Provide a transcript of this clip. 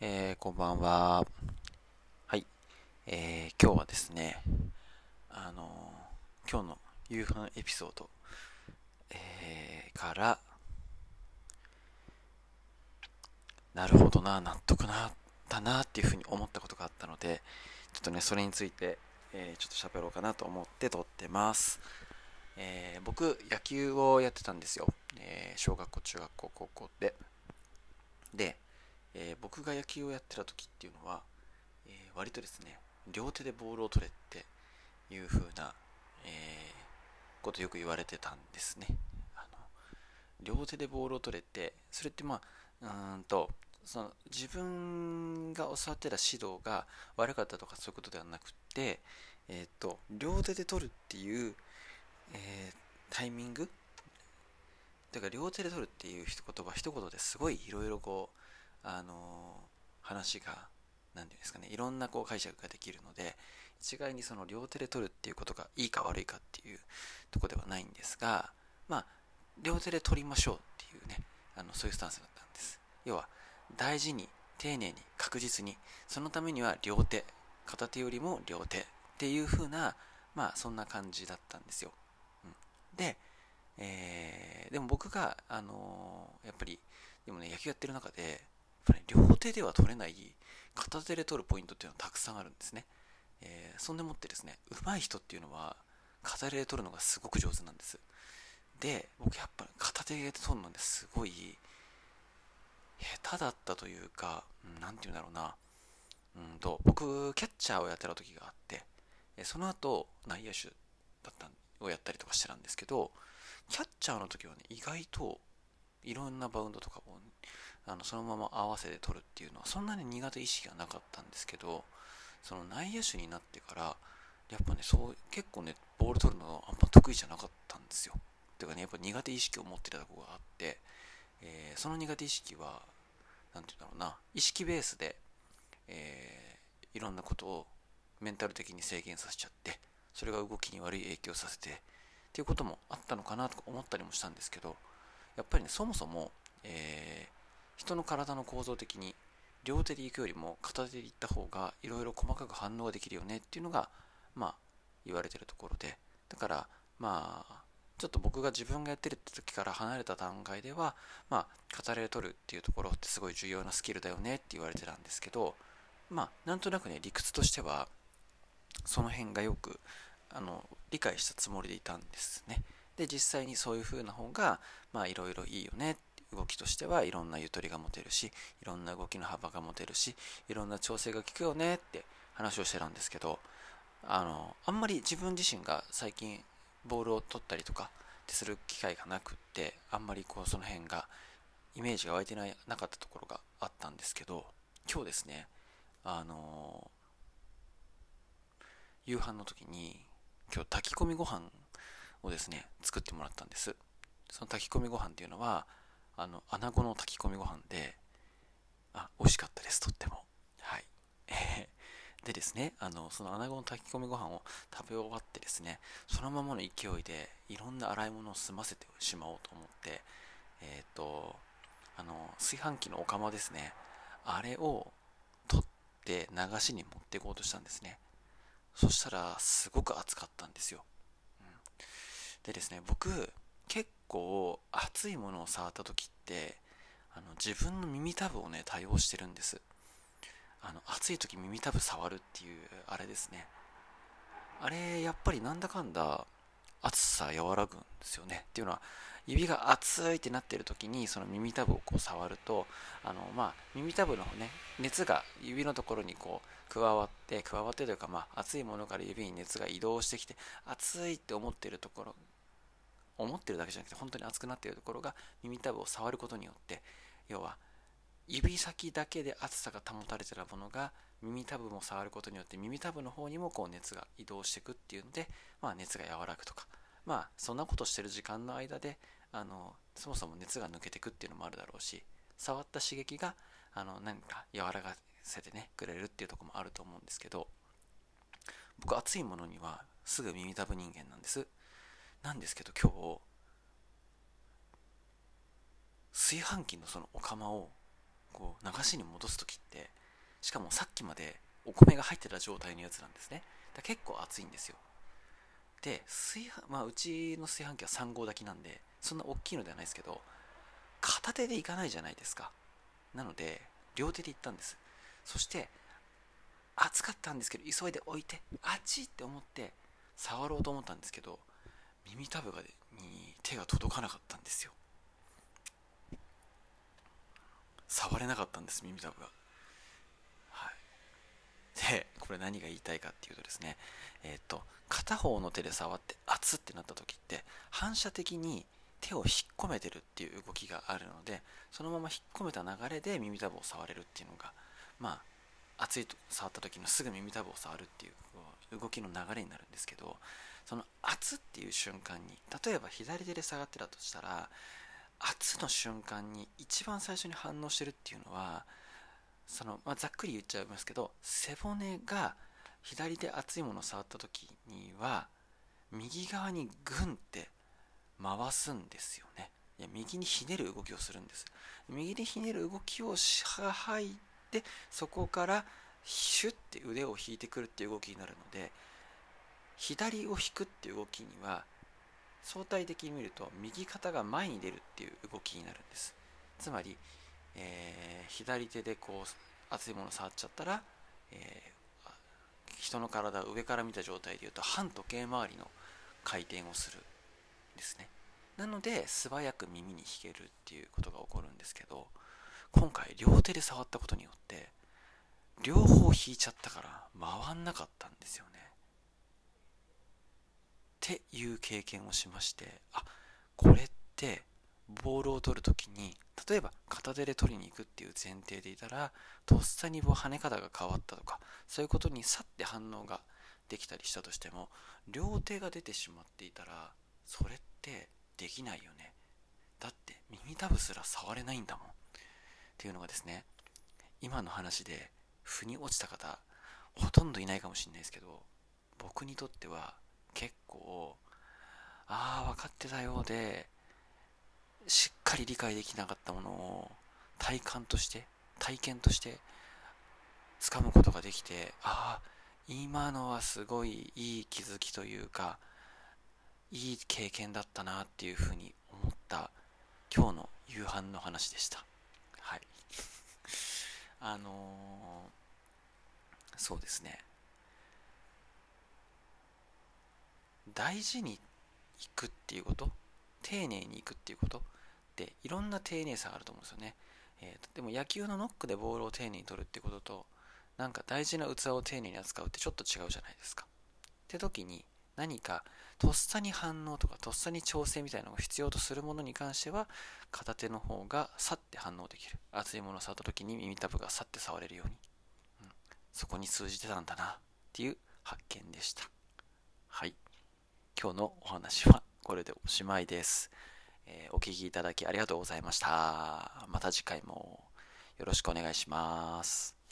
えー、こんばんは。はい。えー、今日はですね、あのー、今日の夕飯エピソード、えー、から、なるほどな、納得なったなっていうふうに思ったことがあったので、ちょっとね、それについて、えー、ちょっと喋ろうかなと思って撮ってます。えー、僕、野球をやってたんですよ。えー、小学校、中学校、高校で。で、えー、僕が野球をやってた時っていうのは、えー、割とですね、両手でボールを取れっていう風な、えー、ことよく言われてたんですね。あの両手でボールを取れて、それってまあ、うんと、その自分が教わってた指導が悪かったとかそういうことではなくて、えっ、と、両手で取るっていう、えタイミング？だから両手で取るっていう言葉一言ですごいいろいろこうあの話が何て言うんですかねいろんなこう解釈ができるので一概にその両手で取るっていうことがいいか悪いかっていうとこではないんですがまあ両手で取りましょうっていうねあのそういうスタンスだったんです。要は大事に丁寧に確実にそのためには両手片手よりも両手っていう風なまあそんな感じだったんですよ、うん、で、えー、でも僕があのー、やっぱりでもね野球やってる中でぱり両手では取れない片手で取るポイントっていうのはたくさんあるんですね、えー、そんでもってですね上手い人っていうのは片手で取るのがすごく上手なんです。で僕やっぱ片手で取るのですごい下手だったというか何、て言うんだろうな。うんと僕キャッチャーをやってた時があってその後内野手だったをやったりとかしてたんですけどキャッチャーの時はね意外といろんなバウンドとかをあのそのまま合わせて取るっていうのはそんなに苦手意識がなかったんですけどその内野手になってからやっぱねそう結構ねボール取るのあんま得意じゃなかったんですよ。ていうかねやっぱ苦手意識を持ってたとこがあって、えー、その苦手意識は何て言うんだろうな意識ベースで、えー、いろんなことをメンタル的に制限させちゃってそれが動きに悪い影響させてっていうこともあったのかなとか思ったりもしたんですけどやっぱりねそもそも、えー人の体の構造的に両手で行くよりも片手で行った方がいろいろ細かく反応ができるよねっていうのがまあ言われてるところで。だからまあちょっと僕が自分がやってるって時から離れた段階ではまあ片手で取るっていうところってすごい重要なスキルだよねって言われてたんですけどまあなんとなくね理屈としてはその辺がよくあの理解したつもりでいたんですね。で実際にそういう風な方がまあいろいろいいよねっ動きとしてはいろんなゆとりが持てるしいろんな動きの幅が持てるしいろんな調整が効くよねって話をしてたんですけどあのあんまり自分自身が最近ボールを取ったりとかってする機会がなくってあんまりこうその辺がイメージが湧いてないなかったところがあったんですけど今日ですねあの夕飯の時に今日炊き込みご飯をですね作ってもらったんです。その炊き込みご飯っていうのはあの、穴子の炊き込みご飯で、あ、美味しかったです、とっても。はい。でですね、あの、その穴子の炊き込みご飯を食べ終わってですね、そのままの勢いで、いろんな洗い物を済ませてしまおうと思って、えっ、ー、と、あの、炊飯器のお釜ですね、あれを取って流しに持っていこうとしたんですね。そしたら、すごく暑かったんですよ。うん、でですね、僕、結構熱いものを触った時ってあの自分の耳たぶをね対応してるんです。あの暑い時耳たぶ触るっていうあれですね。あれやっぱりなんだかんだ暑さ和らぐんですよね。っていうのは指が熱いってなってる時にその耳たぶをこう触るとあのまあ耳たぶのね熱が指のところにこう加わって加わってというかまあ熱いものから指に熱が移動してきて熱いって思ってるところ思ってるだけじゃなくて本当に熱くなっているところが耳たぶを触ることによって要は指先だけで熱さが保たれているものが耳たぶも触ることによって耳たぶの方にもこう熱が移動していくっていうので、まあ、熱が和らぐとか。まあそんなことしてる時間の間であのそもそも熱が抜けていくっていうのもあるだろうし触った刺激があの何か和らがせてねくれるっていうとこもあると思うんですけど僕熱いものにはすぐ耳たぶ人間なんです。なんですけど今日炊飯器のそのお釜をこう流しに戻す時ってしかもさっきまでお米が入ってた状態のやつなんですね。だ結構熱いんですよ。で炊飯、まあ、うちの炊飯器は3合炊きなんでそんな大きいのではないですけど片手でいかないじゃないですか。なので両手で行ったんです。そして暑かったんですけど急いで置いてあっちって思って触ろうと思ったんですけど耳たぶがに手が届かなかったんですよ。触れなかったんです耳たぶが。はい。でこれ何が言いたいかっていうとですねえっ、と片方の手で触って熱ってなった時って反射的に手を引っ込めてるっていう動きがあるのでそのまま引っ込めた流れで耳たぶを触れるっていうのがまあ熱いと触った時のすぐ耳たぶを触るっていう動きの流れになるんですけどその熱っていう瞬間に例えば左手で下がってたとしたら圧の瞬間に一番最初に反応してるっていうのはその、まあ、ざっくり言っちゃいますけど背骨が左で熱いものを触った時には右側にグンって回すんですよね。いや右にひねる動きをするんです。右にひねる動きを吐いてそこからシュッて腕を引いてくるっていう動きになるので左を引くっていう動きには相対的に見ると右肩が前に出るっていう動きになるんです。つまり、えー、左手でこう熱いもの触っちゃったら、えー、人の体を上から見た状態でいうと反時計回りの回転をするんですね。なので素早く耳に弾けるっていうことが起こるんですけど今回両手で触ったことによって両方弾いちゃったから回んなかったんですよね。っていう経験をしましてあこれってボールを取るときに例えば片手で取りに行くっていう前提でいたらとっさに跳ね方が変わったとかそういうことにさって反応ができたりしたとしても両手が出てしまっていたらそれってできないよね。だって耳たぶすら触れないんだもん。っていうのがですね今の話で腑に落ちた方ほとんどいないかもしれないですけど僕にとっては結構ああ分かってたようでしっかり理解できなかったものを体感として体験として掴むことができてああ今のはすごいいい気づきというかいい経験だったなっていうふうに思った今日の夕飯の話でした。はい。あのー、そうですね。大事に行くっていうこと？丁寧に行くっていうこと？っていろんな丁寧さがあると思うんですよね、えー、でも野球のノックでボールを丁寧に取るってこととなんか大事な器を丁寧に扱うってちょっと違うじゃないですか。って時に何かとっさに反応とかとっさに調整みたいなのが必要とするものに関しては片手の方がさって反応できる。熱いものを触った時に耳たぶがさって触れるように、うん、そこに通じてたんだなっていう発見でした。はい。今日のお話はこれでおしまいです。えー、お聴きいただきありがとうございました。また次回もよろしくお願いします。